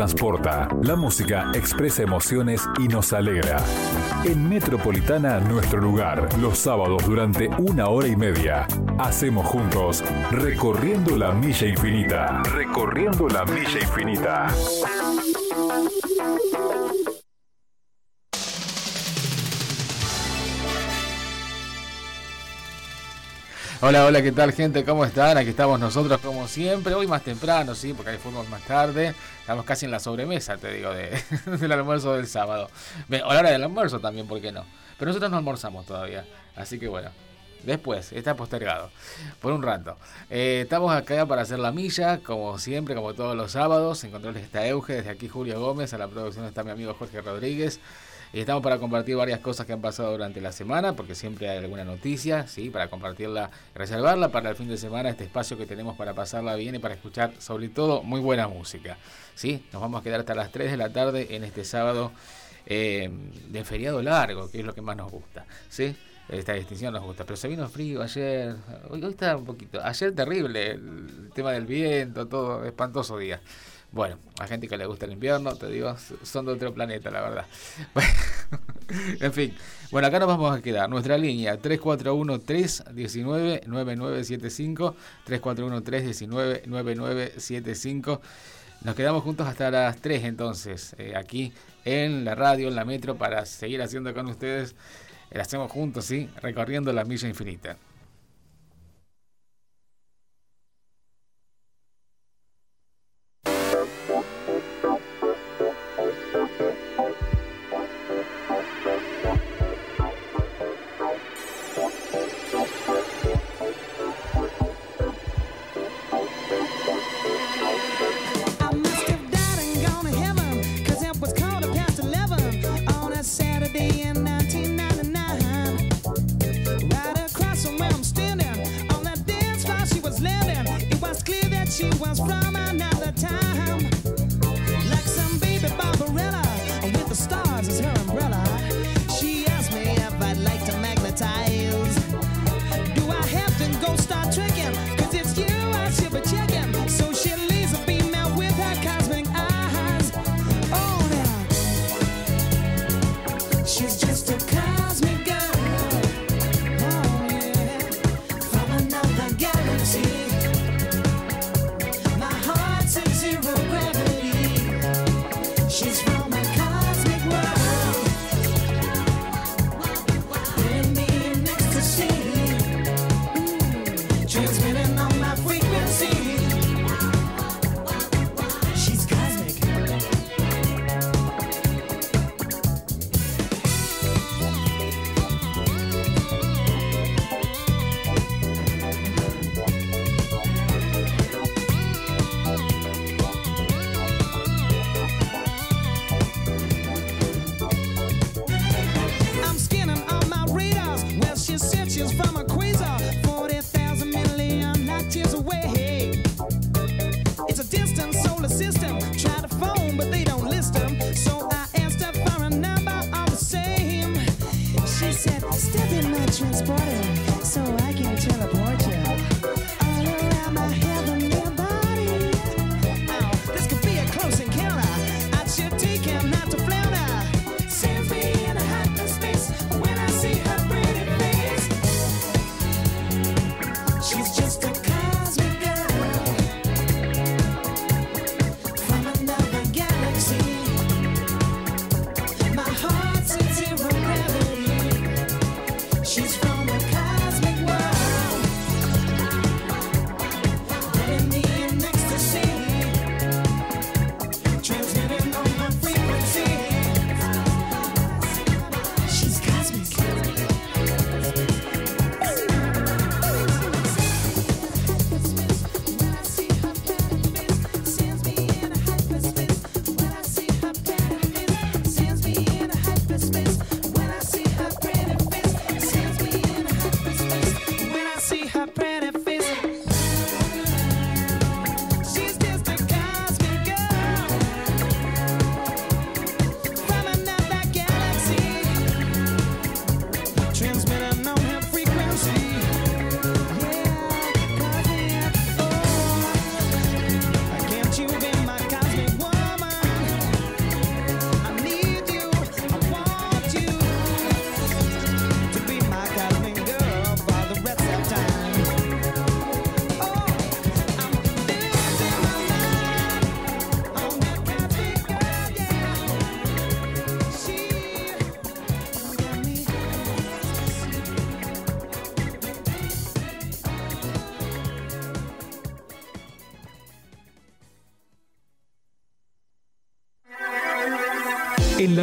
transporta. La música expresa emociones y nos alegra. En Metropolitana, nuestro lugar, los sábados durante una hora y media, hacemos juntos Recorriendo la Milla Infinita. Recorriendo la Milla Infinita. Hola, hola, ¿qué tal gente? ¿Cómo están? Aquí estamos nosotros como siempre, hoy más temprano, sí, porque hay fuimos más tarde, estamos casi en la sobremesa, te digo, de, del almuerzo del sábado. O la hora del almuerzo también, ¿por qué no? Pero nosotros no almorzamos todavía, así que bueno, después, está postergado, por un rato. Eh, estamos acá para hacer la milla, como siempre, como todos los sábados, en controles está Euge, desde aquí Julio Gómez, a la producción está mi amigo Jorge Rodríguez. Y estamos para compartir varias cosas que han pasado durante la semana, porque siempre hay alguna noticia, ¿sí? Para compartirla, reservarla para el fin de semana, este espacio que tenemos para pasarla bien y para escuchar, sobre todo, muy buena música, ¿sí? Nos vamos a quedar hasta las 3 de la tarde en este sábado eh, de feriado largo, que es lo que más nos gusta, ¿sí? Esta distinción nos gusta, pero se vino frío ayer, hoy, hoy está un poquito, ayer terrible, el tema del viento, todo, espantoso día. Bueno, a gente que le gusta el invierno, te digo, son de otro planeta, la verdad. en fin, bueno, acá nos vamos a quedar. Nuestra línea 341-319-9975, 341-319-9975. Nos quedamos juntos hasta las 3 entonces, eh, aquí en la radio, en la metro, para seguir haciendo con ustedes. Lo hacemos juntos, ¿sí? Recorriendo la milla infinita. she was right.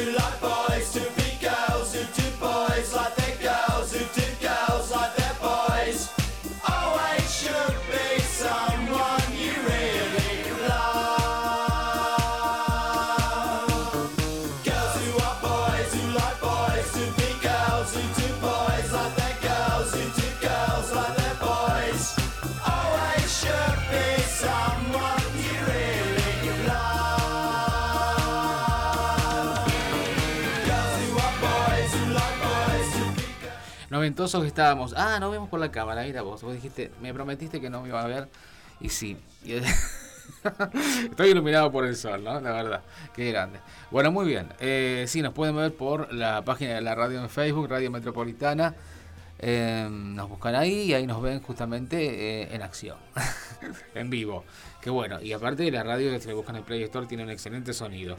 tu l'as pas noventosos que estábamos. Ah, no vemos por la cámara, mira vos. Vos dijiste, me prometiste que no me iba a ver. Y sí. Estoy iluminado por el sol, ¿no? La verdad. Qué grande. Bueno, muy bien. Eh, sí, nos pueden ver por la página de la radio en Facebook, Radio Metropolitana. Em, nos buscan ahí y ahí nos ven justamente eh, en acción, en vivo. Qué bueno. Y aparte de la radio se le buscan en el Play Store tiene un excelente sonido.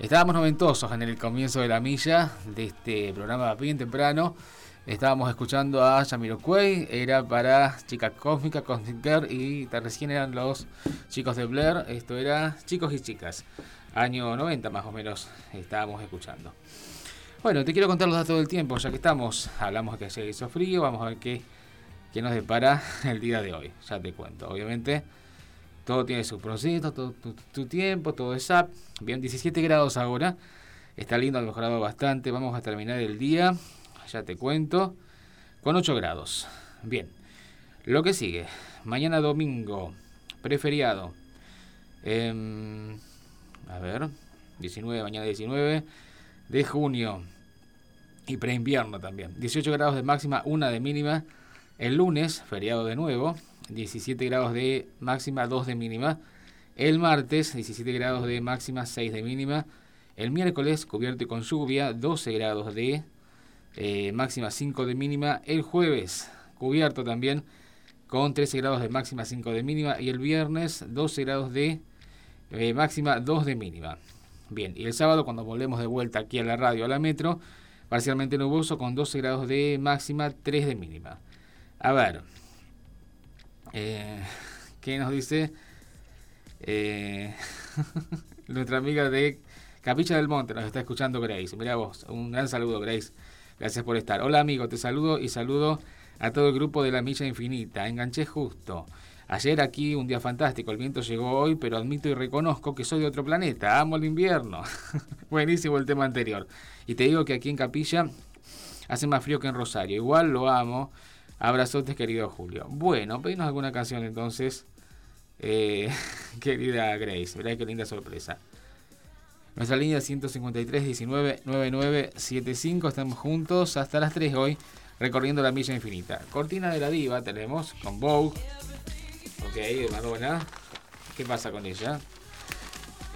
Estábamos noventosos en el comienzo de la milla de este programa bien temprano. Estábamos escuchando a Jamiroquai, era para Chica Cósmica, Cosmic Girl y recién eran los chicos de Blair, esto era chicos y chicas, año 90 más o menos estábamos escuchando. Bueno, te quiero contar los datos del tiempo, ya que estamos, hablamos de que se hizo frío, vamos a ver qué, qué nos depara el día de hoy, ya te cuento, obviamente todo tiene su proceso, todo tu, tiempo, todo es up, bien 17 grados ahora, está lindo, ha mejorado bastante, vamos a terminar el día ya te cuento, con 8 grados. Bien, lo que sigue, mañana domingo, preferiado. Em, a ver, 19, mañana 19 de junio y preinvierno también. 18 grados de máxima, 1 de mínima. El lunes, feriado de nuevo, 17 grados de máxima, 2 de mínima. El martes, 17 grados de máxima, 6 de mínima. El miércoles, cubierto y con lluvia, 12 grados de eh, máxima 5 de mínima. El jueves, cubierto también con 13 grados de máxima, 5 de mínima. Y el viernes 12 grados de eh, máxima, 2 de mínima. Bien, y el sábado cuando volvemos de vuelta aquí a la radio, a la metro, parcialmente nuboso con 12 grados de máxima, 3 de mínima. A ver, eh, ¿qué nos dice? Eh, nuestra amiga de Capilla del Monte nos está escuchando Grace. Mira vos, un gran saludo Grace. Gracias por estar. Hola amigo, te saludo y saludo a todo el grupo de la Milla Infinita. Enganché justo. Ayer aquí un día fantástico, el viento llegó hoy, pero admito y reconozco que soy de otro planeta, amo el invierno. Buenísimo el tema anterior. Y te digo que aquí en Capilla hace más frío que en Rosario. Igual lo amo. Abrazotes, querido Julio. Bueno, pedinos alguna canción entonces, eh, querida Grace. Mirá qué linda sorpresa. Nuestra línea 153 19 9975. Estamos juntos hasta las 3 hoy recorriendo la milla infinita. Cortina de la diva tenemos con Vogue. Ok, Madonna. ¿Qué pasa con ella?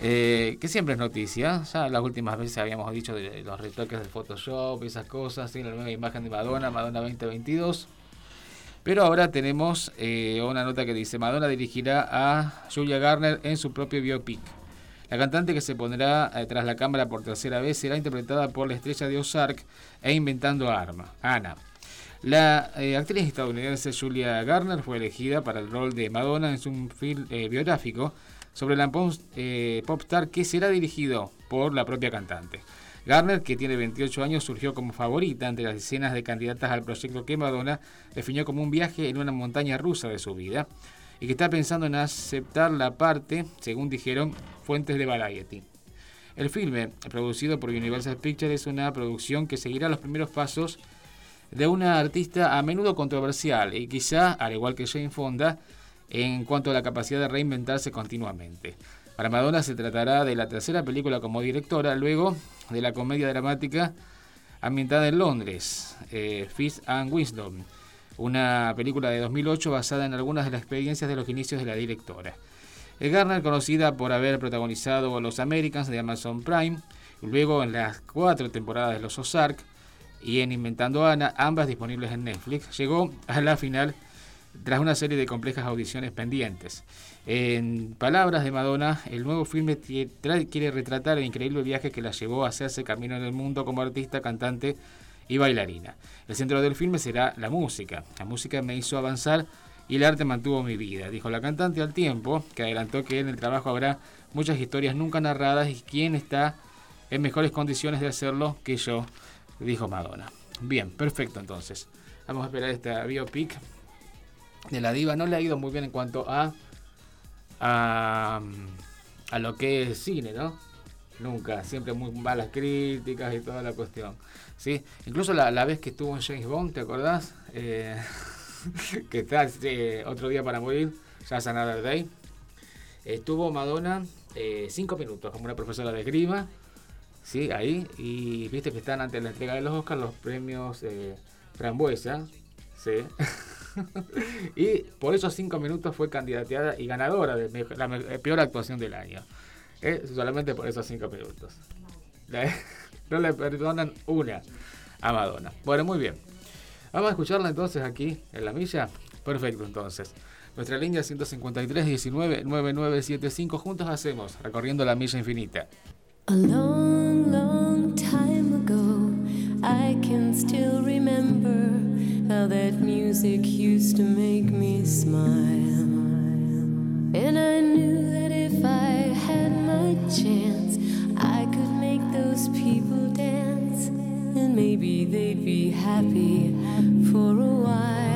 Eh, que siempre es noticia. Ya las últimas veces habíamos dicho de los retoques del Photoshop, esas cosas. la nueva imagen de Madonna, Madonna 2022. Pero ahora tenemos eh, una nota que dice: Madonna dirigirá a Julia Garner en su propio biopic. La cantante que se pondrá eh, tras la cámara por tercera vez será interpretada por la estrella de Ozark e Inventando Arma, Ana. La eh, actriz estadounidense Julia Garner fue elegida para el rol de Madonna en su film eh, biográfico sobre la popstar que será dirigido por la propia cantante. Garner, que tiene 28 años, surgió como favorita entre las escenas de candidatas al proyecto que Madonna definió como un viaje en una montaña rusa de su vida y que está pensando en aceptar la parte, según dijeron fuentes de Variety. El filme, producido por Universal Pictures, es una producción que seguirá los primeros pasos de una artista a menudo controversial y quizá, al igual que Jane Fonda, en cuanto a la capacidad de reinventarse continuamente. Para Madonna se tratará de la tercera película como directora, luego de la comedia dramática ambientada en Londres, eh, Fist and Wisdom, una película de 2008 basada en algunas de las experiencias de los inicios de la directora. El Garner, conocida por haber protagonizado Los Americans de Amazon Prime, luego en las cuatro temporadas de Los Ozark y en Inventando Ana, ambas disponibles en Netflix, llegó a la final tras una serie de complejas audiciones pendientes. En palabras de Madonna, el nuevo filme quiere retratar el increíble viaje que la llevó a hacerse camino en el mundo como artista, cantante y bailarina. El centro del filme será la música. La música me hizo avanzar y el arte mantuvo mi vida, dijo la cantante al tiempo, que adelantó que en el trabajo habrá muchas historias nunca narradas y quién está en mejores condiciones de hacerlo que yo, dijo Madonna. Bien, perfecto entonces. Vamos a esperar esta biopic de la diva. No le ha ido muy bien en cuanto a, a, lo que es cine, ¿no? Nunca, siempre muy malas críticas y toda la cuestión. ¿Sí? Incluso la, la vez que estuvo en James Bond, ¿te acordás? Eh, que está otro día para morir, ya Another Day. Estuvo Madonna eh, cinco minutos como una profesora de esgrima, ¿sí? Ahí, y viste que están ante la entrega de los Oscars los premios eh, Frambuesa, ¿sí? y por esos cinco minutos fue candidateada y ganadora de la peor actuación del año. solamente por esos cinco minutos. no le perdonan una a Madonna. Bueno, muy bien. Vamos a escucharla entonces aquí en la milla. Perfecto, entonces. Nuestra línea 153 19 9975 juntos hacemos recorriendo la milla infinita. A long, long time ago, I can still remember how that music used to make me smile. And I knew that if I had my chance, those people dance, and maybe they'd be happy for a while.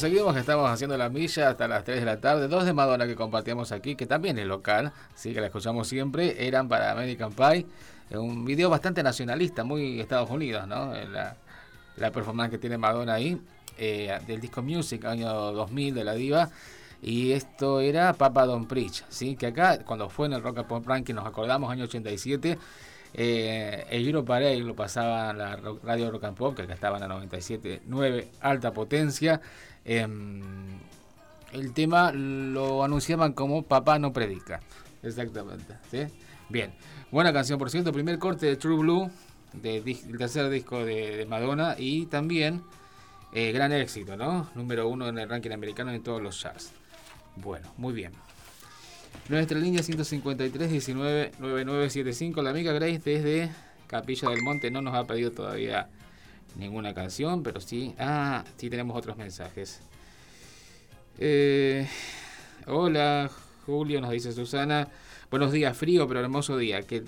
Seguimos que estamos haciendo la milla hasta las 3 de la tarde. Dos de Madonna que compartíamos aquí, que también es local, sí, que la escuchamos siempre, eran para American Pie. Un video bastante nacionalista, muy Estados Unidos, ¿no? La, la performance que tiene Madonna ahí, eh, del disco Music, año 2000 de la diva. Y esto era Papa Don Preach, ¿sí? Que acá, cuando fue en el Rock and Pop Ranking, nos acordamos, año 87, eh, el Giro Parade lo pasaba la radio Rock and Pop, que acá estaba en la 97.9, alta potencia. Em, el tema lo anunciaban como Papá no predica. Exactamente. Bien. Buena canción, por cierto. Primer corte de True Blue. del tercer disco de, Madonna y también eh, gran éxito, ¿no? Número uno en el ranking americano en todos los charts. Bueno, muy bien. Nuestra línea 153 19 9975. La amiga Grace desde Capilla del Monte no nos ha pedido todavía ninguna canción, pero sí. Ah, sí tenemos otros mensajes. Eh, hola, Julio, nos dice Susana. Buenos días, frío pero hermoso día. Que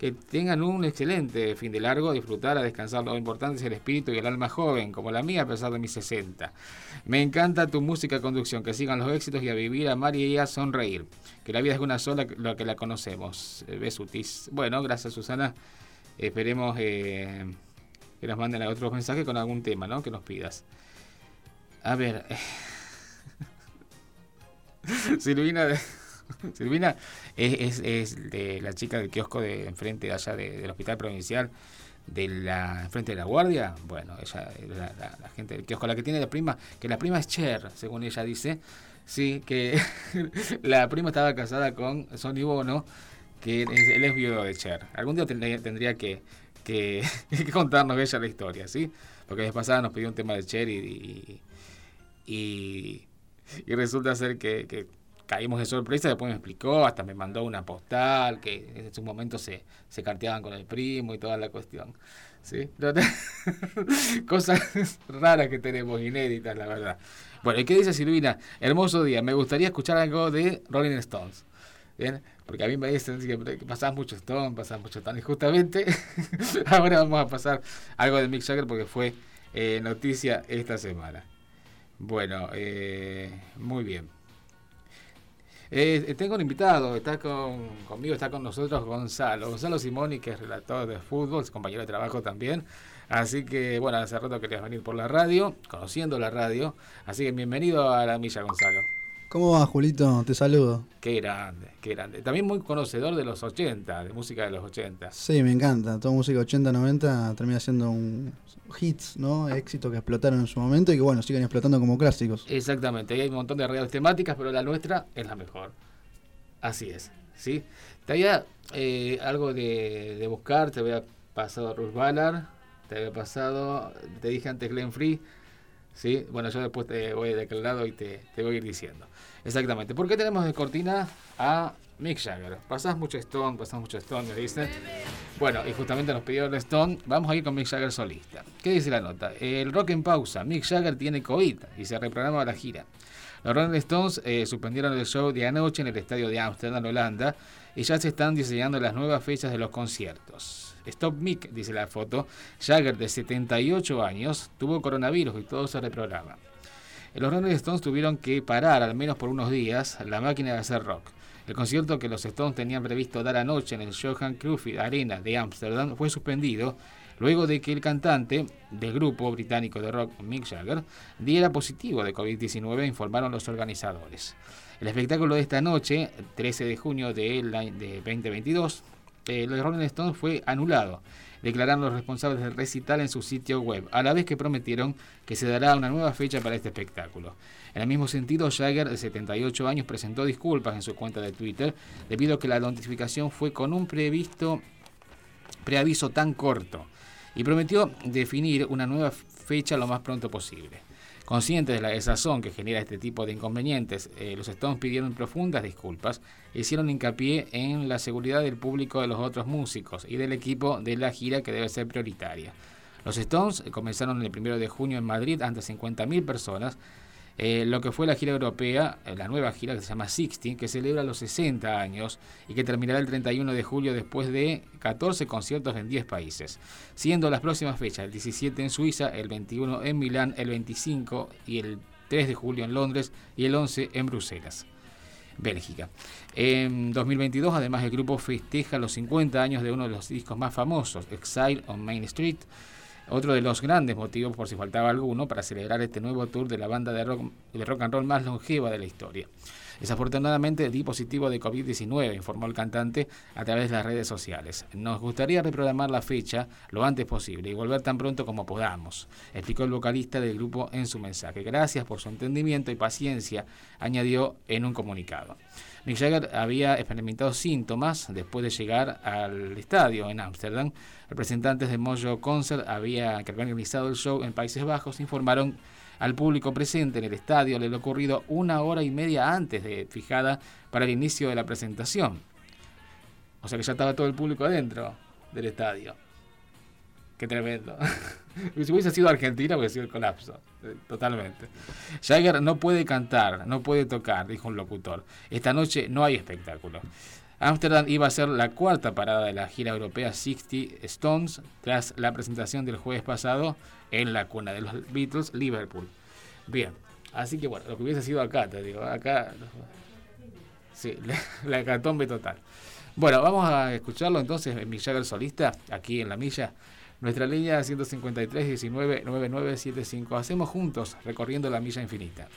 que tengan un excelente fin de largo, disfrutar, a descansar. Lo importante es el espíritu y el alma joven, como la mía a pesar de mis 60. Me encanta tu música conducción, que sigan los éxitos y a vivir, a amar y a sonreír. Que la vida es una sola, lo que la conocemos. Eh, Besutis. Bueno, gracias Susana. Esperemos eh, que nos manden otros mensajes con algún tema, ¿no? Que nos pidas. A ver. Silvina, Silvina es, es, de la chica del kiosco de enfrente allá del hospital provincial de la enfrente de la guardia. Bueno, ella la, la, gente del kiosco, la que tiene la prima, que la prima es Cher, según ella dice. Sí, que la prima estaba casada con Sonny Bono, que él es viudo de Cher. Algún día tendría, que, que, contarnos ella la historia, ¿sí? Porque la vez pasada nos pidió un tema de Cher y y resulta ser que, caímos de sorpresa, después me explicó, hasta me mandó una postal, que en su momento se, se carteaban con el primo y toda la cuestión. ¿sí? Cosas raras que tenemos, inéditas, la verdad. Bueno, ¿y qué dice Silvina? Hermoso día, me gustaría escuchar algo de Rolling Stones. ¿Bien? Porque a mí me dicen que pasás mucho Stone, pasás mucho Stone. Y justamente ahora vamos a pasar algo de Mick Jagger porque fue eh, noticia esta semana. Bueno, eh, muy bien. Eh, tengo un invitado, está con, conmigo, está con nosotros Gonzalo. Gonzalo Simoni, que es relator de fútbol, es compañero de trabajo también. Así que, bueno, hace rato querías venir por la radio, conociendo la radio. Así que bienvenido a la milla, Gonzalo. ¿Cómo va, Julito? Te saludo. Qué grande, qué grande. También muy conocedor de los 80, de música de los 80. Sí, me encanta. Toda música 80-90 termina siendo un hits, ¿no? Éxitos que explotaron en su momento y que, bueno, siguen explotando como clásicos. Exactamente. hay un montón de radios temáticas, pero la nuestra es la mejor. Así es, ¿sí? Te había eh, algo de, buscar, te había pasado Ruth Ballard, te había pasado, te dije antes Glenn Free, ¿sí? Bueno, yo después te voy de aquel lado y te, te voy a ir diciendo. Exactamente. ¿Por qué tenemos de cortina a Mick Jagger? Pasás mucho Stone, pasás mucho Stone, me dicen. Bueno, y justamente nos pidió el Stone. Vamos a ir con Mick Jagger solista. ¿Qué dice la nota? El rock en pausa. Mick Jagger tiene COVID y se reprograma la gira. Los Rolling Stones eh, suspendieron el show de anoche en el estadio de Amsterdam, Holanda, y ya se están diseñando las nuevas fechas de los conciertos. Stop Mick, dice la foto. Jagger, de 78 años, tuvo coronavirus y todo se reprograma. Los Rolling Stones tuvieron que parar, al menos por unos días, la máquina de hacer rock. El concierto que los Stones tenían previsto dar anoche en el Johan Cruyff Arena de Ámsterdam fue suspendido luego de que el cantante del grupo británico de rock Mick Jagger diera positivo de COVID-19, informaron los organizadores. El espectáculo de esta noche, 13 de junio de, 2022, eh, los Rolling Stones fue anulado declararon los responsables del recital en su sitio web, a la vez que prometieron que se dará una nueva fecha para este espectáculo. En el mismo sentido, Jagger, de 78 años, presentó disculpas en su cuenta de Twitter debido a que la notificación fue con un previsto preaviso tan corto y prometió definir una nueva fecha lo más pronto posible. Conscientes de la desazón que genera este tipo de inconvenientes, eh, los Stones pidieron profundas disculpas e hicieron hincapié en la seguridad del público de los otros músicos y del equipo de la gira que debe ser prioritaria. Los Stones comenzaron el 1 de junio en Madrid ante 50.000 personas eh, lo que fue la gira europea, eh, la nueva gira que se llama Sixteen, que celebra los 60 años y que terminará el 31 de julio después de 14 conciertos en 10 países, siendo las próximas fechas el 17 en Suiza, el 21 en Milán, el 25 y el 3 de julio en Londres y el 11 en Bruselas. Bélgica. En 2022, además, el grupo festeja los 50 años de uno de los discos más famosos, Exile on Main Street, otro de los grandes motivos, por si faltaba alguno, para celebrar este nuevo tour de la banda de rock, de rock and roll más longeva de la historia. Desafortunadamente di positivo de COVID-19, informó el cantante a través de las redes sociales. Nos gustaría reprogramar la fecha lo antes posible y volver tan pronto como podamos, explicó el vocalista del grupo en su mensaje. Gracias por su entendimiento y paciencia, añadió en un comunicado. Mick Jagger había experimentado síntomas después de llegar al estadio en Ámsterdam. Representantes de Mojo Concert que habían organizado el show en Países Bajos informaron al público presente en el estadio le ocurrido una hora y media antes de fijada para el inicio de la presentación. O sea que ya estaba todo el público adentro del estadio. Qué tremendo. si hubiese sido Argentina, hubiese sido el colapso. Eh, totalmente. Jagger no puede cantar, no puede tocar, dijo un locutor. Esta noche no hay espectáculo. Amsterdam iba a ser la cuarta parada de la gira europea 60 Stones tras la presentación del jueves pasado en la cuna de los Beatles, Liverpool. Bien, así que bueno, lo que hubiese sido acá, te digo, acá. Sí, la, la hecatombe total. Bueno, vamos a escucharlo entonces en Mick Jagger solista, aquí en la milla. Nuestra línea 153 19 9975. Hacemos juntos recorriendo la milla infinita.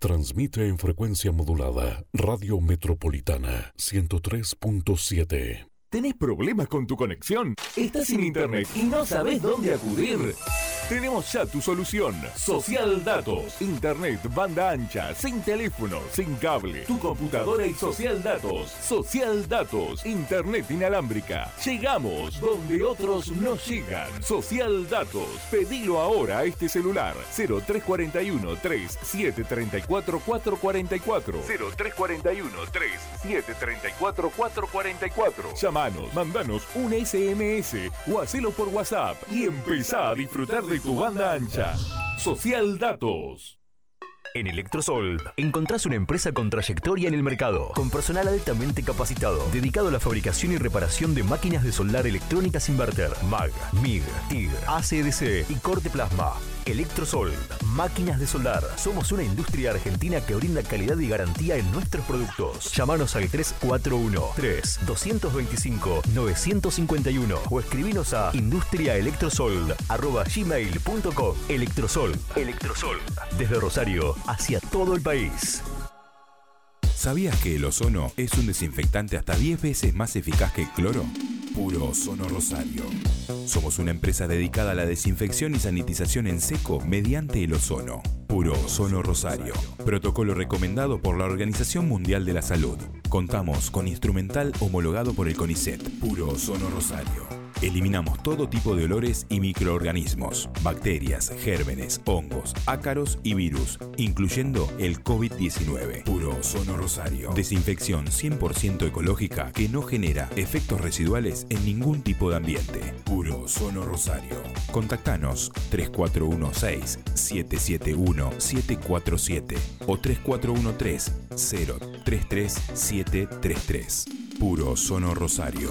Transmite en frecuencia modulada Radio Metropolitana 103.7. ¿Tenés problemas con tu conexión? ¿Estás sin internet y no sabes dónde acudir? Tenemos ya tu solución. Social Datos. Internet, banda ancha, sin teléfono, sin cable. Tu computadora y Social Datos. Social Datos. Internet inalámbrica. Llegamos donde otros no llegan. Social Datos. Pedilo ahora a este celular. 0341 3734 444. 0341 3734 444. Llamanos, mandanos un SMS o hacelo por WhatsApp y empezá a disfrutar de tu banda ancha. Social Datos. En Electrosol encontrás una empresa con trayectoria en el mercado, con personal altamente capacitado, dedicado a la fabricación y reparación de máquinas de soldar electrónicas inverter, MAG, MIG, TIG, ACDC y corte plasma. Electrosol, máquinas de soldar. Somos una industria argentina que brinda calidad y garantía en nuestros productos. Llámanos al 341-3-225-951 o escribinos a industriaelectrosol.gmail.com Electrosol, Electrosol, desde Rosario hacia todo el país. ¿Sabías que el ozono es un desinfectante hasta 10 veces más eficaz que el cloro? Puro Ozono Rosario. Somos una empresa dedicada a la desinfección y sanitización en seco mediante el ozono. Puro Ozono Rosario. Protocolo recomendado por la Organización Mundial de la Salud. Contamos con instrumental homologado por el CONICET. Puro Ozono Rosario. Eliminamos todo tipo de olores y microorganismos, bacterias, gérmenes, hongos, ácaros y virus, incluyendo el COVID-19. Puro Ozono Rosario. Desinfección 100% ecológica que no genera efectos residuales en ningún tipo de ambiente. Puro Ozono Rosario. Contactanos 3416-771-747 o 3413-033733. Puro Ozono Rosario.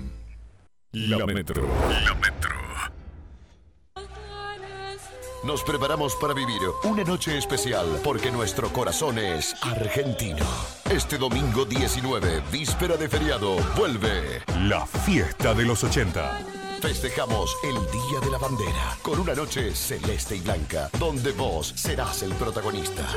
La Metro. La Metro. Nos preparamos para vivir una noche especial porque nuestro corazón es argentino. Este domingo 19, víspera de feriado, vuelve La fiesta de los 80. Festejamos el Día de la Bandera con una noche celeste y blanca donde vos serás el protagonista.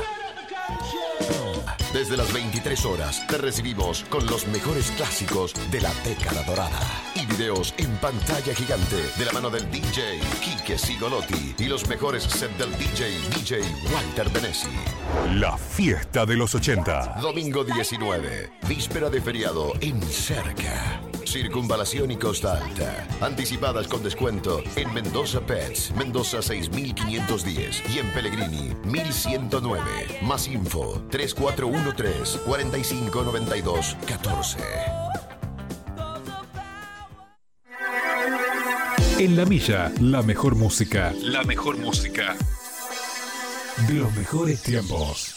Desde las 23 horas te recibimos con los mejores clásicos de la década dorada y videos en pantalla gigante de la mano del DJ Quique Sigolotti y los mejores sets del DJ DJ Walter Benesi. La fiesta de los 80. Domingo 19, víspera de feriado en Cerca. Circunvalación y Costa Alta. Anticipadas con descuento en Mendoza Pets, Mendoza 6510 y en Pellegrini 1109. Más info 3413 4592 14. En la milla, la mejor música. La mejor música. De los mejores tiempos.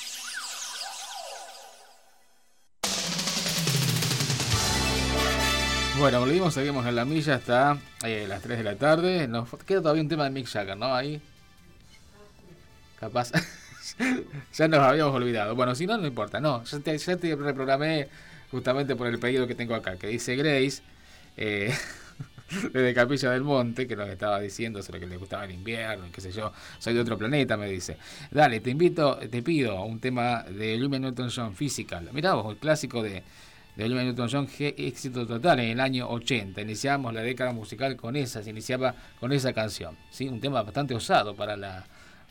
Bueno, volvimos, seguimos en la milla hasta eh, las 3 de la tarde. Nos queda todavía un tema de Mick Jagger, ¿no? Ahí. Capaz. ya nos habíamos olvidado. Bueno, si no, no importa. No, ya te, ya te reprogramé justamente por el pedido que tengo acá, que dice Grace, eh, desde Capilla del Monte, que nos estaba diciendo sobre que le gustaba el invierno, qué sé yo, soy de otro planeta, me dice. Dale, te invito, te pido un tema de Lumen Newton John, Physical. Mirá vos, el clásico de, de Olivia Newton-John, éxito total en el año 80. Iniciamos la década musical con esa, se iniciaba con esa canción. ¿sí? Un tema bastante osado para la,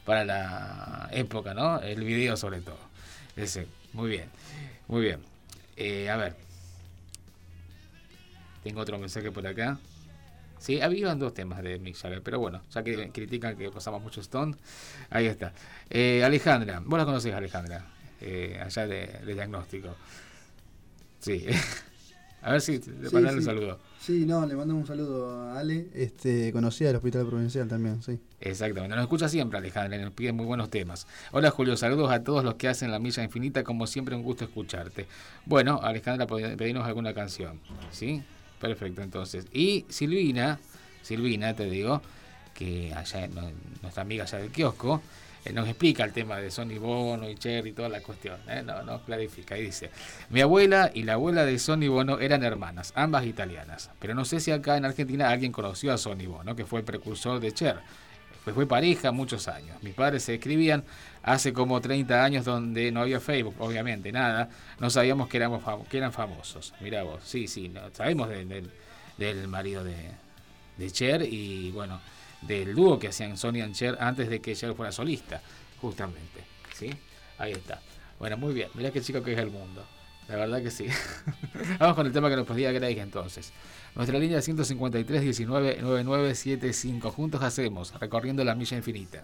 para la época, ¿no? El video sobre todo. Ese, muy bien, muy bien. Eh, a ver, tengo otro mensaje por acá. Sí, habían dos temas de Mick Jagger, pero bueno, ya que critican que pasamos mucho Stone, ahí está. Eh, Alejandra, vos la conocés, Alejandra, eh, allá de, de diagnóstico. Sí. A ver si le Sí, un saludo. Sí, no, le mandamos un saludo a Ale, este, conocida del Hospital Provincial también, sí. Exactamente, nos escucha siempre Alejandra nos pide muy buenos temas. Hola Julio, saludos a todos los que hacen la milla infinita, como siempre un gusto escucharte. Bueno, Alejandra, pedinos alguna canción, ¿sí? Perfecto, entonces. Y Silvina, Silvina, te digo, que allá, nuestra amiga allá del kiosco, nos explica el tema de Sonny Bono y Cherry y toda la cuestión, ¿eh? no, nos clarifica y dice, mi abuela y la abuela de Sonny Bono eran hermanas, ambas italianas, pero no sé si acá en Argentina alguien conoció a Sonny Bono, que fue el precursor de Cher. Pues fue pareja muchos años. Mis padres se escribían hace como 30 años donde no había Facebook, obviamente, nada. No sabíamos que, éramos que eran famosos. Mirá vos, sí, sí, no, sabemos de- del- del marido de Cher y bueno, del dúo que hacían Sony y Cher antes de que Cher fuera solista, justamente. ¿Sí? Ahí está. Bueno, muy bien. Mirá qué chico que es el mundo. La verdad que sí. Vamos con el tema que nos pedía Greg entonces. Nuestra línea 153 19 9975. Juntos hacemos, recorriendo la milla infinita.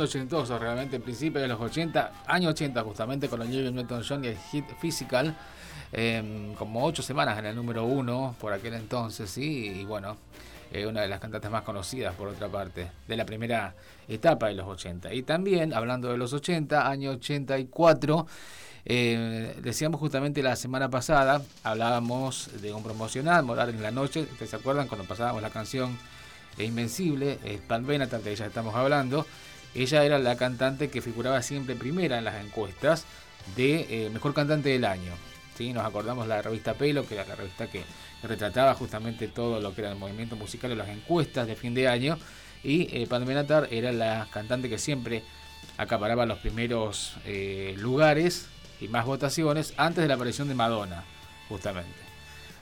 Muy ochentosos realmente, en principio de los 80, año 80 justamente, con el New Newton John y el hit Physical, em, como ocho semanas en el número uno por aquel entonces, sí, y bueno, eh, una de las cantantes más conocidas por otra parte, de la primera etapa de los 80. Y también, hablando de los 80, año 84, eh, decíamos justamente la semana pasada, hablábamos de un promocional, Morar en la Noche, ¿ustedes se acuerdan cuando pasábamos la canción e Invencible, eh, Pan Benatar, de ella estamos hablando. Ella era la cantante que figuraba siempre primera en las encuestas de eh, Mejor Cantante del Año. ¿sí? Nos acordamos la revista Pelo, que era la revista que retrataba justamente todo lo que era el movimiento musical de las encuestas de fin de año. Y eh, Pan Benatar era la cantante que siempre acaparaba los primeros eh, lugares y más votaciones antes de la aparición de Madonna, justamente.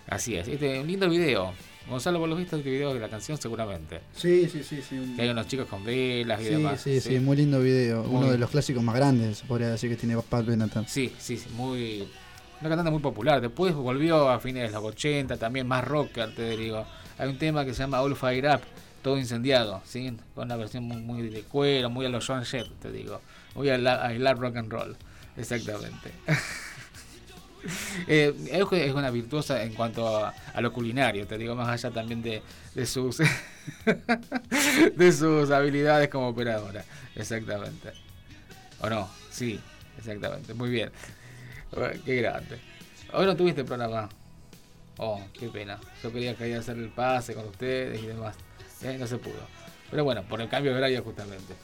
Así es, este es un lindo video. Gonzalo, vos lo viste este video de la canción seguramente. Sí, sí, sí, sí. un- Que hay unos chicos con velas y Sí, demás. sí, sí, muy lindo video. Muy- Uno de los clásicos más grandes, podría decir que tiene Pat Benatar. Sí, sí, sí, muy. Una cantante muy popular. Después volvió a fines de los 80, también más rocker, te digo. Hay un tema que se llama All Fire Up, todo incendiado, ¿sí? Con una versión muy, muy de cuero, muy a los Joan Jett, te digo. Muy a, la- a bailar rock and roll, exactamente. Eh, es una virtuosa en cuanto a, lo culinario, te digo, más allá también de, sus de sus habilidades como operadora, exactamente. ¿O no? Sí, exactamente. Muy bien. Qué grande. Hoy no tuviste programa. Oh, qué pena. Yo quería que hacer el pase con ustedes y demás. Eh, No se pudo. Pero bueno, por el cambio de horario justamente.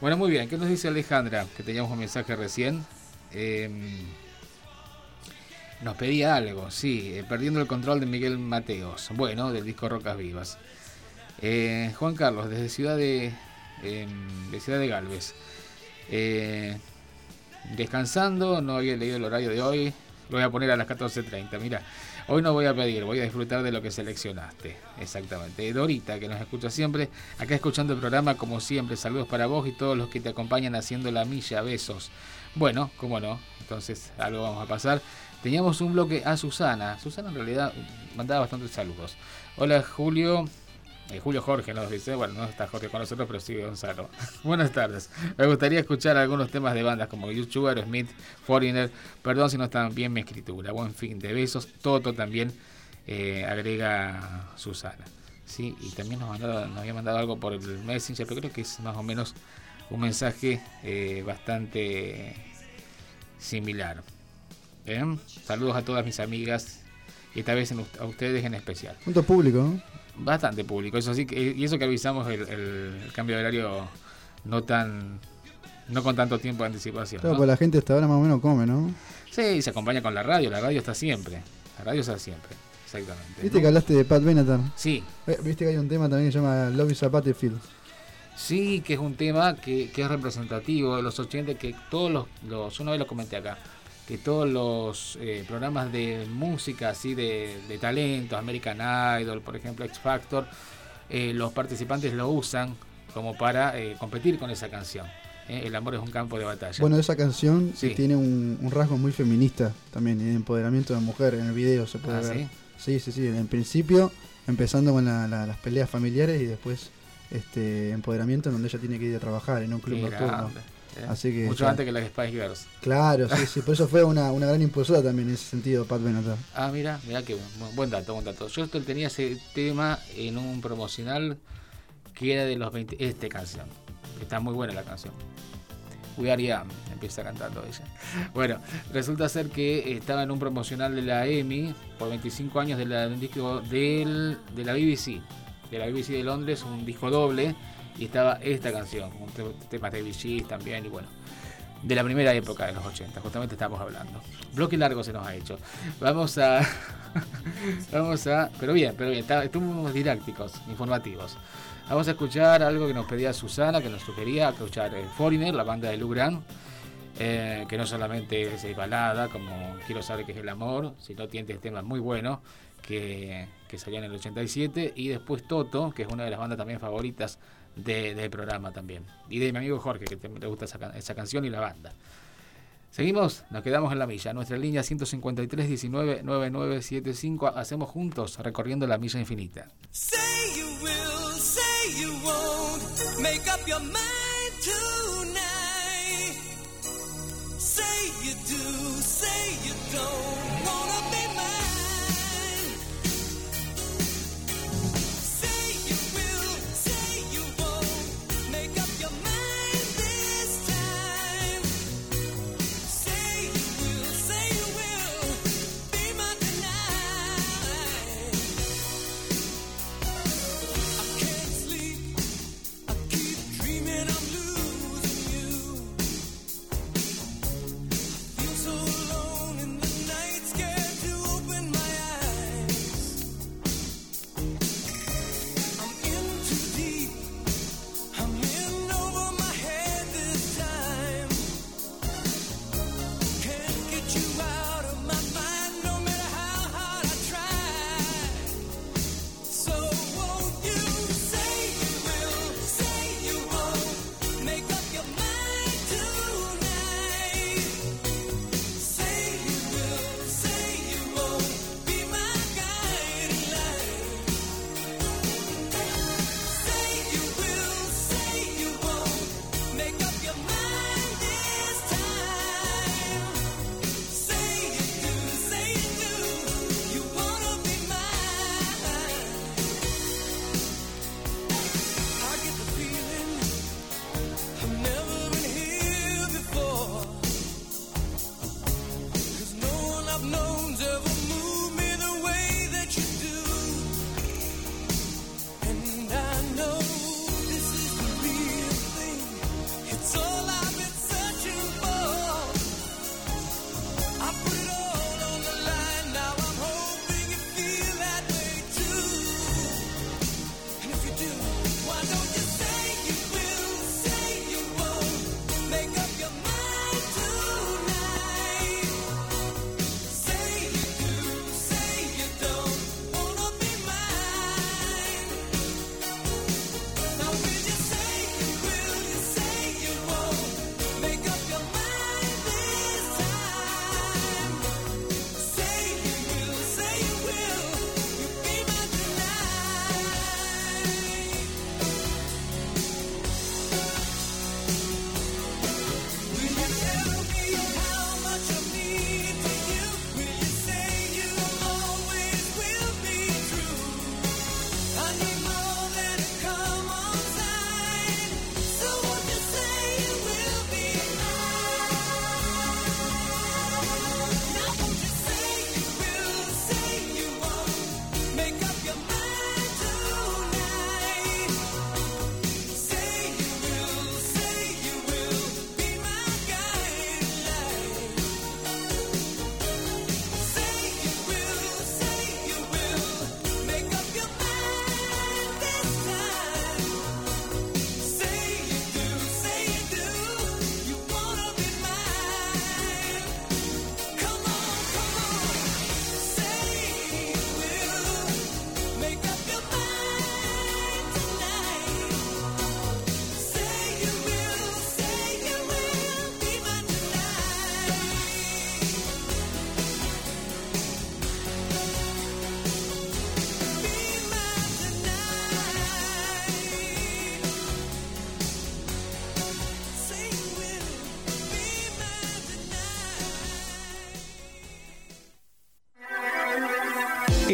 Bueno, muy bien. ¿Qué nos dice Alejandra? Que teníamos un mensaje recién. Eh, nos pedía algo, sí. eh, perdiendo el control de Miguel Mateos. Bueno, del disco Rocas Vivas. Eh, Juan Carlos, desde Ciudad de, de Ciudad de Galvez. Eh, descansando, no había leído el horario de hoy. Lo voy a poner a las 14.30. Mira, hoy no voy a pedir, voy a disfrutar de lo que seleccionaste. Exactamente. Dorita, que nos escucha siempre, acá escuchando el programa como siempre. Saludos para vos y todos los que te acompañan haciendo la milla. Besos. Bueno, cómo no. Entonces, algo vamos a pasar. Teníamos un bloque a Susana. Susana en realidad mandaba bastantes saludos. Hola Julio. Eh, Julio Jorge nos dice, bueno, no está Jorge con nosotros, pero sí Gonzalo. Buenas tardes. Me gustaría escuchar algunos temas de bandas como YouTuber, Smith, Foreigner. Perdón si no está bien mi escritura. Buen fin de besos. Toto también eh, agrega Susana. Sí, y también nos había mandado algo por el Messenger, pero creo que es más o menos un mensaje eh, bastante similar. Bien, Saludos a todas mis amigas y esta vez a ustedes en especial. Punto público, ¿no? Bastante público, eso sí, y eso que avisamos el, cambio de horario no tan no con tanto tiempo de anticipación. Claro, ¿no? pues la gente hasta ahora más o menos come, ¿no? Sí, se acompaña con la radio, la radio está siempre. La radio está siempre, exactamente. ¿Viste ¿no? que hablaste de Pat Benatar? Sí, Eh, ¿Viste que hay un tema también que se llama Love is a Battlefield? sí, que es un tema que, que es representativo de los 80, que todos los, los- una vez lo comenté acá, que todos los eh, programas de música, así de, de talentos, American Idol, por ejemplo, X Factor, eh, los participantes lo usan como para eh, competir con esa canción. ¿eh? El amor es un campo de batalla. Bueno, esa canción Sí. tiene un, un rasgo muy feminista también, de empoderamiento de mujer en el video se puede Ah, ver. ¿sí? Sí, sí, sí. En principio, empezando con la- la- las peleas familiares y después este empoderamiento en donde ella tiene que ir a trabajar en un club nocturno. ¿Eh? Así que, Mucho antes que las Spice Girls. Claro, sí, sí. Por eso fue una, una gran impulsora también en ese sentido, Pat Benatar. Ah, mira, mira que buen, dato, buen dato. Yo esto- tenía ese tema en un promocional que era de los 20, este canción. Está muy buena la canción. We Are Young, empieza cantando ella. Bueno, resulta ser que estaba en un promocional de la EMI por 25 años de la, de un disco del, de la BBC, de la BBC de Londres, un disco doble, y estaba esta canción, con te- temas de VGs también, y bueno, de la primera época de los 80, justamente estamos hablando. Bloque largo se nos ha hecho. Vamos a. vamos a. Pero bien, pero bien, estuvimos didácticos, informativos. Vamos a escuchar algo que nos pedía Susana, que nos sugería escuchar eh, Foreigner, la banda de Lou Grant, eh, que no solamente es eh, balada, como Quiero saber qué es el amor, sino tiene temas muy buenos que, que salían en el 87, y después Toto, que es una de las bandas también favoritas de- del programa también, y de mi amigo Jorge, que le gusta esa, esa canción y la banda. Seguimos, nos quedamos en la milla. Nuestra línea 153 19 9975. Hacemos juntos recorriendo la milla infinita. Say you will, say you won't. Make up your mind tonight.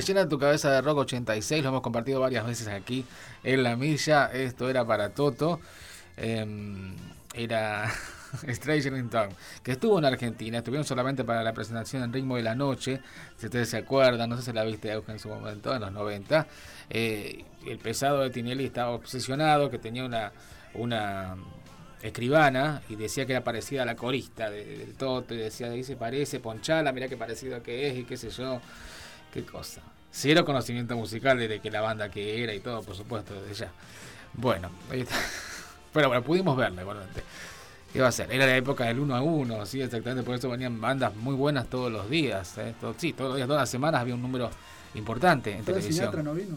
Le llena tu cabeza de rock 86, lo hemos compartido varias veces aquí en la milla. Esto era para Toto. em, era Stranger in Town, que estuvo en Argentina. Estuvieron solamente para la presentación en Ritmo de la Noche. Si ustedes se acuerdan, no sé si la viste en su momento, en los 90. Eh, el pesado de Tinelli estaba obsesionado, que tenía una, una escribana y decía que era parecida a la corista de- del Toto. Y decía, ahí parece, ponchala, mira qué parecido que es y qué sé yo. Qué cosa. Cero conocimiento musical de que la banda que era y todo, por supuesto, desde ya. Bueno, ahí está. Pero bueno, pudimos verla igualmente. ¿Qué va a ser? Era la época del 1 a 1, sí, exactamente. Por eso venían bandas muy buenas todos los días. ¿eh? Todo- sí, todos los días, todas las semanas había un número importante en televisión. Sinatra no vino.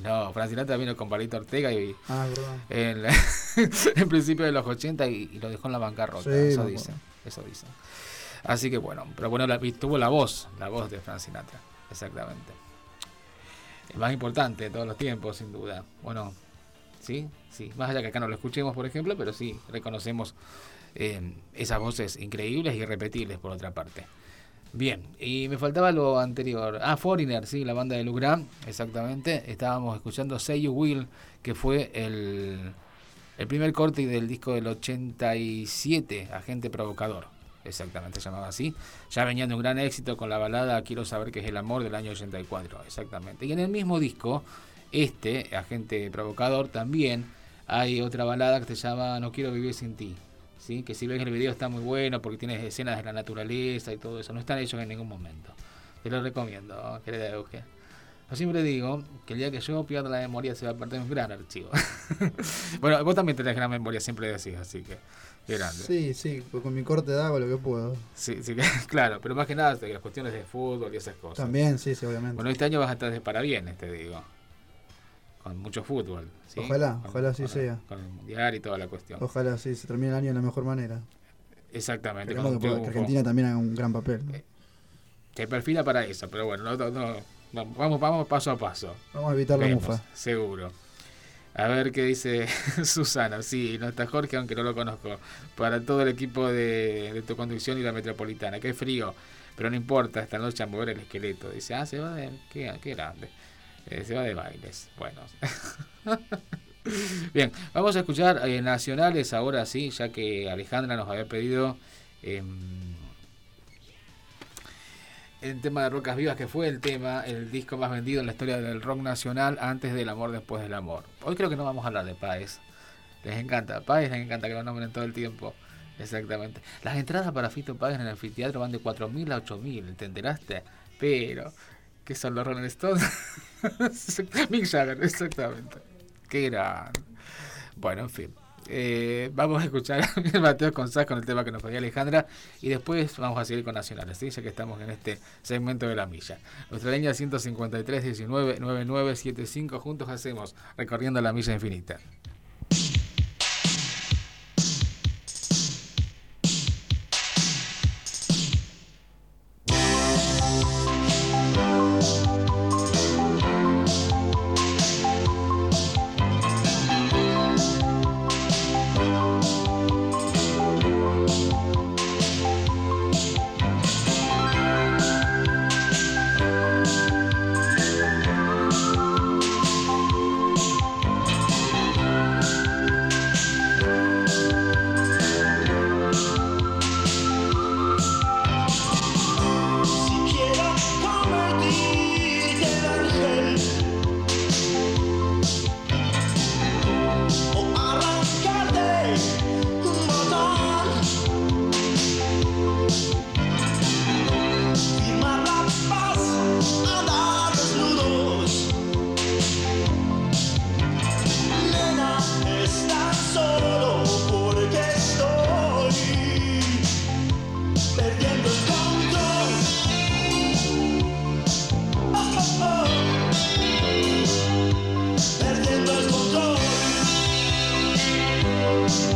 No, Frank Sinatra vino con Palito Ortega y Ah, en, en principio de los 80 y, y lo dejó en la bancarrota. Sí, eso dicen. Eso dicen. Así que bueno, pero bueno, la, tuvo la voz, la voz de Frank Sinatra, exactamente. El más importante de todos los tiempos, sin duda. Bueno, sí, sí. Más allá que acá no lo escuchemos, por ejemplo, pero sí reconocemos eh, esas voces increíbles y irrepetibles, por otra parte. Bien, y me faltaba lo anterior. Ah, Foreigner, sí, la banda de Lugram, exactamente. Estábamos escuchando Say You Will, que fue el, el primer corte del disco del 87, Agente Provocador. Exactamente, se llamaba así. Ya venía de un gran éxito con la balada Quiero saber qué es el amor del año 84, exactamente. Y en el mismo disco, este, Agente Provocador, también hay otra balada que se llama No quiero vivir sin ti. ¿sí? Que si ves el video está muy bueno porque tienes escenas de la naturaleza y todo eso. No están hechos en ningún momento. Te lo recomiendo, querida Euge. Yo siempre digo que el día que yo pierda la memoria se va a perder un gran archivo. bueno, vos también tenés gran memoria, siempre decís, así que qué grande. Sí, sí, pues con mi corte de hago lo que puedo. Sí, sí, claro, pero más que nada las cuestiones de fútbol y esas cosas. También, sí, sí, obviamente. Bueno, este año vas a estar de parabienes, te digo. Con mucho fútbol. ¿sí? Ojalá, Con- ojalá así con- sea. Con el mundial y toda la cuestión. Ojalá sí, se termine el año de la mejor manera. Exactamente. Con que, que. Argentina también haga un gran papel. ¿no? Se perfila para eso, pero bueno, no, no, no- Vamos, vamos paso a paso. Vamos a evitar la Vemos, mufa. Seguro. A ver qué dice Susana. Sí, no está Jorge, aunque no lo conozco. Para todo el equipo de, de tu conducción y la metropolitana. Qué frío. Pero no importa, esta noche a mover el esqueleto. Dice, ah, se va de. Qué, qué grande. Eh, se va de bailes. Bueno. Bien, vamos a escuchar eh, nacionales ahora sí, ya que Alejandra nos había pedido. em, el tema de Rocas Vivas, que fue el tema, el disco más vendido en la historia del rock nacional antes del amor, después del amor. Hoy creo que no vamos a hablar de Páez. Les encanta, Páez les encanta que lo nombren todo el tiempo. Exactamente. Las entradas para Fito Páez en el anfiteatro van de 4.000 a 8.000, ¿te? Pero, ¿qué son los Rolling Stones? Mick Jagger, exactamente. Qué gran. Bueno, en fin. Eh, vamos a escuchar a Mateo González con el tema que nos pedía Alejandra y después vamos a seguir con Nacionales, ¿sí? ya que estamos en este segmento de la milla. Nuestra línea 153 19 9975 juntos hacemos recorriendo la milla infinita. Si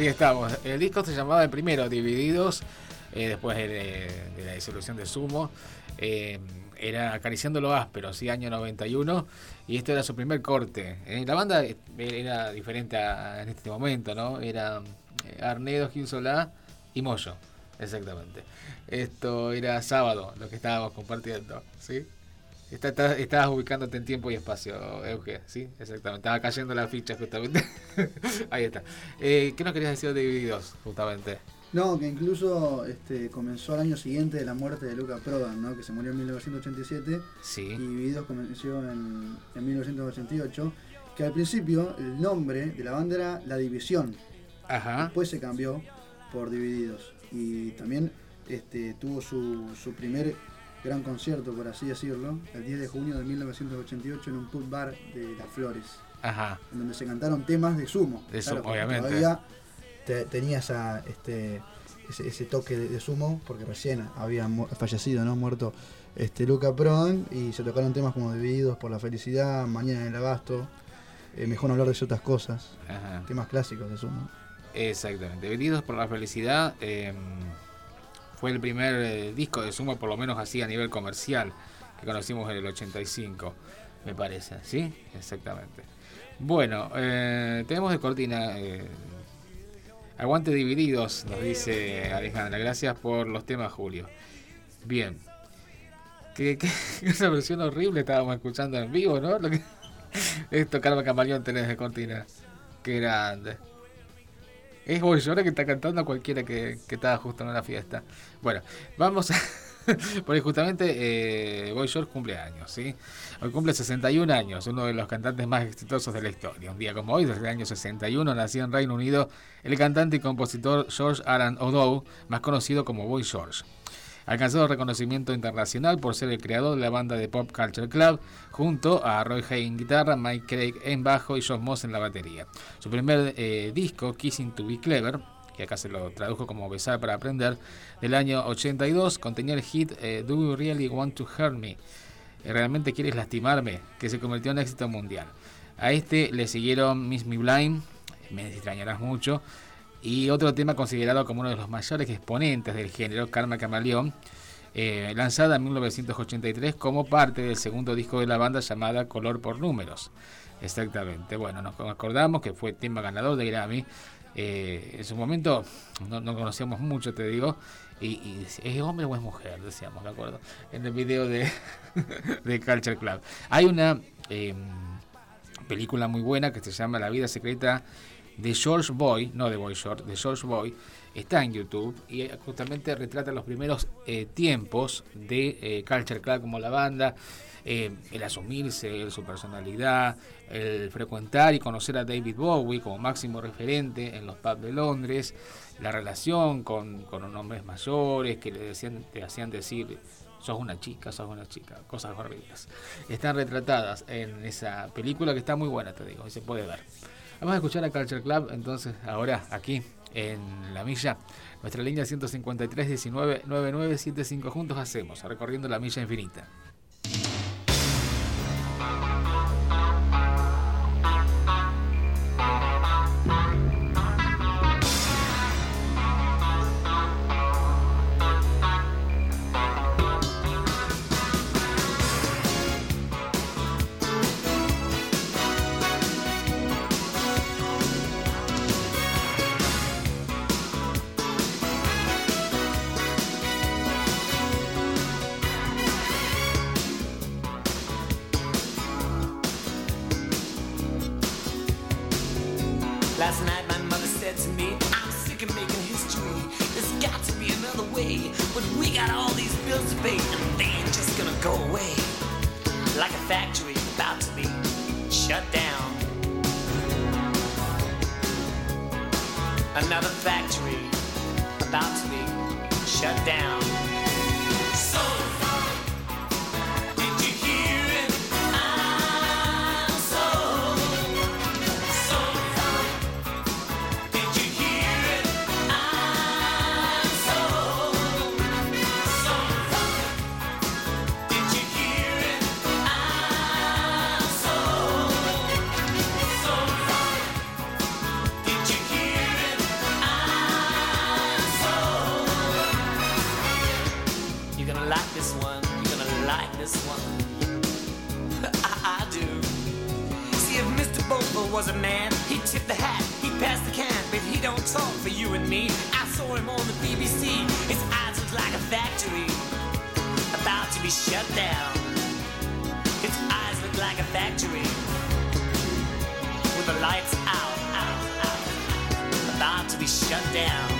Sí, estamos. El disco se llamaba el primero, Divididos, eh, después de, la disolución de Sumo. Eh, era Acariciando lo áspero, sí, año 91. Y este era su primer corte. Eh, la banda era diferente a- en este momento, ¿no? Era Arnedo, Gil y Moyo, exactamente. Esto era sábado, lo que estábamos compartiendo, ¿sí? Está- estabas ubicándote en tiempo y espacio, Euge, ¿sí? Exactamente. Estaba cayendo la ficha justamente. Ahí está. Eh, ¿Qué nos querías decir de Divididos, justamente? No, que incluso este, comenzó al año siguiente de la muerte de Luca Prodan, ¿no? que se murió en 1987 Sí. y Divididos comenzó en, en 1988, que al principio el nombre de la banda era La División, Ajá. después se cambió por Divididos y también este, tuvo su, su primer gran concierto, por así decirlo, el 10 de junio de 1988 en un pub bar de Las Flores, Ajá. en donde se cantaron temas de sumo. De Sumo, obviamente. Todavía te- tenía esa, este, ese, ese toque de, de sumo, porque recién había fallecido, ¿no? Muerto este, Luca Prodan, y se tocaron temas como Divididos por la Felicidad, Mañana en el Abasto. eh, mejor no hablar de ciertas cosas. Ajá. Temas clásicos de ¿no? Exactamente. Vendidos por la felicidad eh, fue el primer eh, disco de Sumo, por lo menos así a nivel comercial, que conocimos en el 85, me parece. ¿Sí? Exactamente. Bueno, eh, tenemos de cortina. eh, Aguante divididos, nos dice Alejandra. Gracias por los temas, Julio. Bien. Que, que esa versión horrible estábamos escuchando en vivo, ¿no? Lo que, esto, Carmen Camaleón, tenés de cortina. Qué grande. Es Boy George que está cantando a cualquiera que, que estaba justo en una fiesta. Bueno, vamos a. Porque justamente eh, Boy George cumple años, ¿sí? Hoy cumple 61 años, uno de los cantantes más exitosos de la historia. Un día como hoy, desde el año 61, nació en Reino Unido el cantante y compositor George Alan O'Dow, más conocido como Boy George. Alcanzado reconocimiento internacional por ser el creador de la banda de Pop Culture Club, junto a Roy Hay en guitarra, Mike Craig en bajo y John Moss en la batería. Su primer eh, disco, Kissing to Be Clever, que acá se lo tradujo como Besar para Aprender, del año 82, contenía el hit eh, Do You Really Want to Hurt Me? Eh, ¿Realmente quieres lastimarme? que se convirtió en éxito mundial. A este le siguieron Miss Me Blind, Me extrañarás mucho, y otro tema considerado como uno de los mayores exponentes del género, Karma Camaleón, eh, lanzada en 1983 como parte del segundo disco de la banda llamada Color por Números. Exactamente, bueno, nos acordamos que fue tema ganador de Grammy. Eh, en su momento no, no conocíamos mucho, te digo, y, ¿es hombre o es mujer? Decíamos, me acuerdo, en el video de, de Culture Club. Hay una eh, película muy buena que se llama La vida secreta de George Boy, no de Boy Short, de George Boy, está en YouTube y eh, justamente retrata los primeros eh, tiempos de eh, Culture Club como la banda, eh, el asumirse, su personalidad, el frecuentar y conocer a David Bowie como máximo referente en los pubs de Londres, la relación con, con hombres mayores que le decían, te hacían decir sos una chica, sos una chica, cosas horribles. Están retratadas en esa película que está muy buena, te digo, y se puede ver. Vamos a escuchar a Culture Club, entonces, ahora aquí en La Milla. Nuestra línea 153 19 9975 juntos hacemos, recorriendo la milla infinita. Be shut down. His eyes look like a factory with the lights out, out, out, about to be shut down.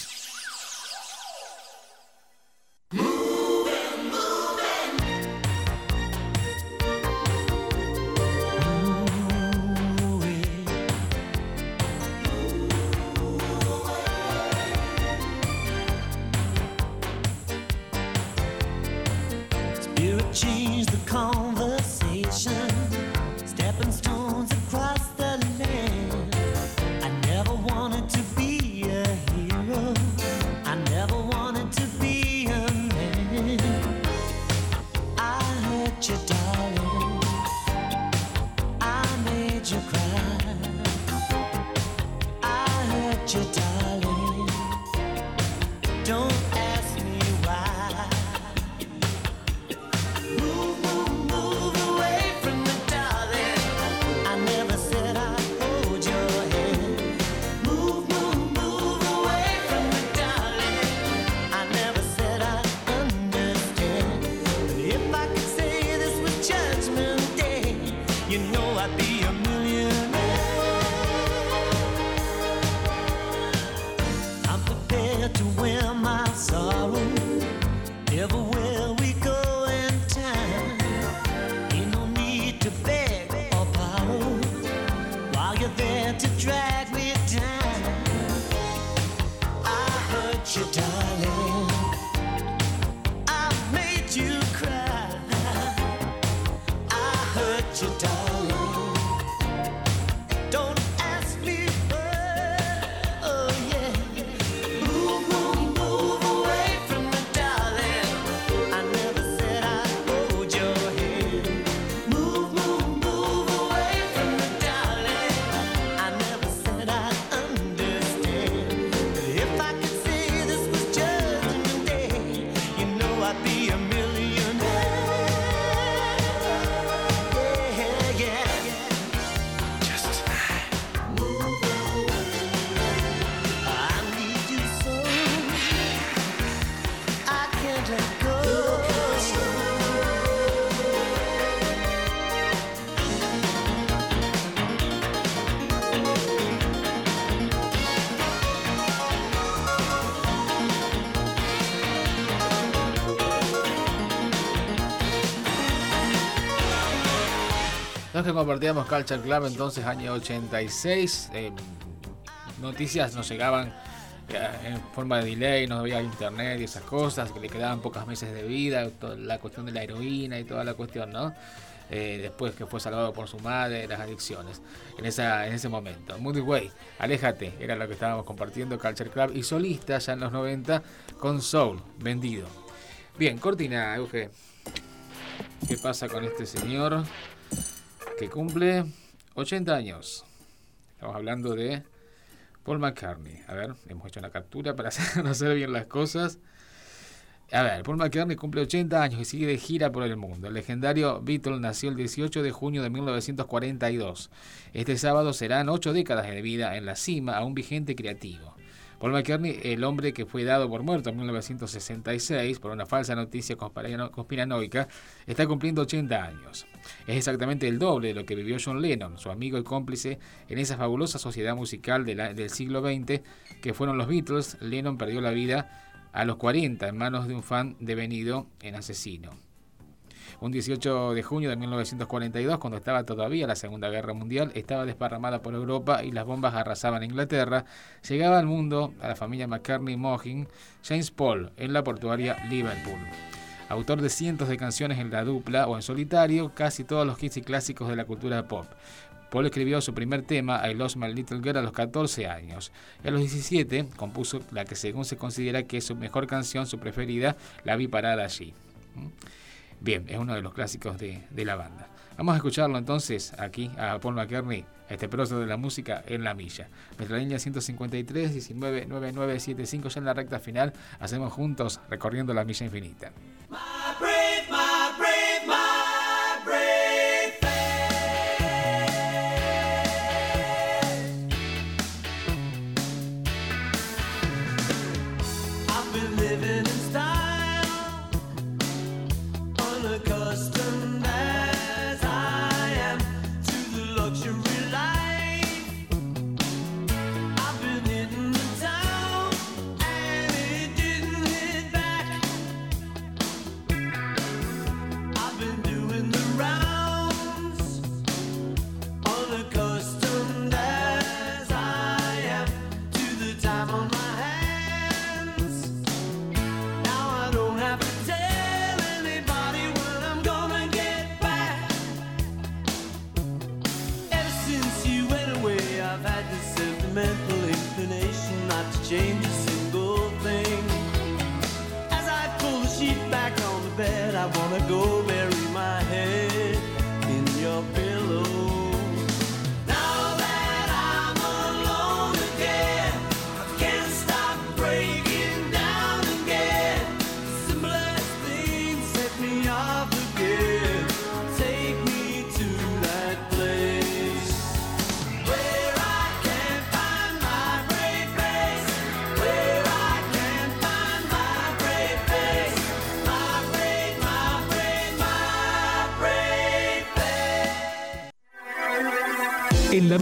Que compartíamos Culture Club entonces año 86. eh, noticias nos llegaban eh, en forma de delay, no había internet y esas cosas, que le quedaban pocos meses de vida, la cuestión de la heroína y toda la cuestión, ¿no? Eh, después que fue salvado por su madre, las adicciones, en, esa, en ese momento. Moody Way, aléjate, era lo que estábamos compartiendo, Culture Club, y solista ya en los 90 con Soul, vendido. Bien, Cortina, Euge. ¿Qué pasa con este señor que cumple 80 años? Estamos hablando de Paul McCartney. A ver, hemos hecho una captura para hacer, bien las cosas. A ver, Paul McCartney cumple 80 años y sigue de gira por el mundo. El legendario Beatle nació el 18 de junio de 1942. Este sábado serán ocho décadas de vida en la cima, aún vigente y creativo. Paul McCartney, el hombre que fue dado por muerto en 1966 por una falsa noticia conspirano- conspiranoica, está cumpliendo 80 años. Es exactamente el doble de lo que vivió John Lennon, su amigo y cómplice en esa fabulosa sociedad musical del siglo XX que fueron los Beatles. Lennon perdió la vida a los 40 en manos de un fan devenido en asesino. Un 18 de junio de 1942, cuando estaba todavía la Segunda Guerra Mundial, estaba desparramada por Europa y las bombas arrasaban Inglaterra, llegaba al mundo, a la familia McCartney Mohin, James Paul, en la portuaria Liverpool. Autor de cientos de canciones en la dupla o en solitario, casi todos los hits y clásicos de la cultura pop. Paul escribió su primer tema, I Lost My Little Girl, a los 14 años. Y a los 17 compuso la que según se considera que es su mejor canción, su preferida, La vi parada allí. Bien, es uno de los clásicos de, de la banda. Vamos a escucharlo entonces aquí a Paul McCartney, este prócer de la música en la milla. Nuestra línea 153 19 9975 ya en la recta final. Hacemos juntos recorriendo la milla infinita.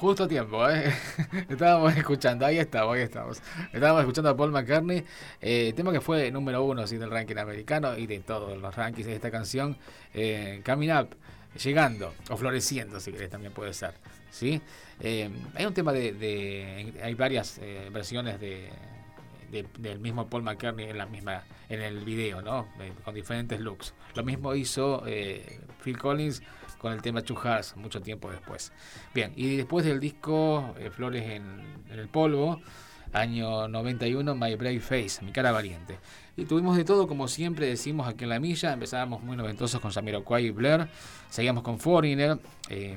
Justo a tiempo, ¿eh? Estábamos escuchando, ahí estamos, ahí estamos. Estábamos escuchando a Paul McCartney, eh, tema que fue número uno sí, del ranking americano y de todos los rankings de esta canción, eh, Coming Up, llegando, o floreciendo, si querés, también puede ser. ¿sí? Eh, hay un tema de, de- hay varias eh, versiones de, de- del mismo Paul McCartney en la misma en el video, ¿no? Eh, con diferentes looks. Lo mismo hizo Phil Collins con el tema Two Hearts mucho tiempo después. Bien, y después del disco eh, Flores en, en el polvo, año 91, My Brave Face, mi cara valiente. Y tuvimos de todo, como siempre decimos aquí en la milla. Empezábamos muy noventosos con Jamiroquai y Blair. Seguíamos con Foreigner. eh,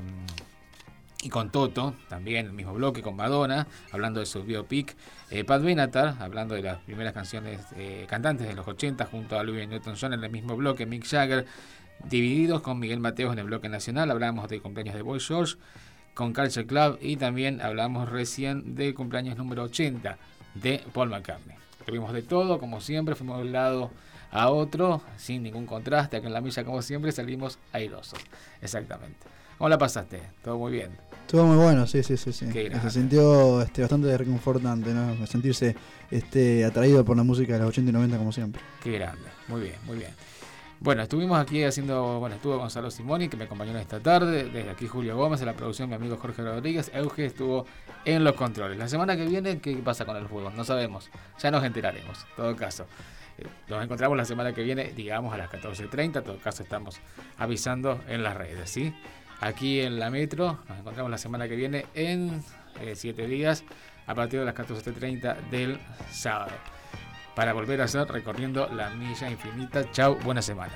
y con Toto, también el mismo bloque con Madonna, hablando de su biopic. Eh, Pat Benatar, hablando de las primeras canciones eh, cantantes de los 80 junto a Louis Newton-John en el mismo bloque, Mick Jagger, divididos con Miguel Mateos en el bloque nacional. Hablamos de cumpleaños de Boy George con Culture Club y también hablamos recién del cumpleaños número 80 de Paul McCartney. Tuvimos de todo, como siempre, fuimos de un lado a otro, sin ningún contraste. Aquí en la milla, como siempre, salimos airosos. Exactamente. ¿Cómo la pasaste? Todo muy bien. Estuvo muy bueno, sí, sí, sí. sí. Se sintió este, bastante reconfortante, ¿no? Sentirse este, atraído por la música de los 80 y 90 como siempre. Qué grande. Muy bien, muy bien. Bueno, estuvimos aquí haciendo, bueno, estuvo Gonzalo Simoni, que me acompañó esta tarde, desde aquí Julio Gómez, en la producción mi amigo Jorge Rodríguez, Euge estuvo en los controles. La semana que viene, ¿qué pasa con el fútbol? No sabemos, ya nos enteraremos, en todo caso. Eh, Nos encontramos la semana que viene, digamos a las 14.30, en todo caso estamos avisando en las redes, ¿sí? Aquí en la Metro, nos encontramos la semana que viene en 7 días a partir de las 14.30 del sábado para volver a hacer recorriendo la milla infinita. Chao, buena semana.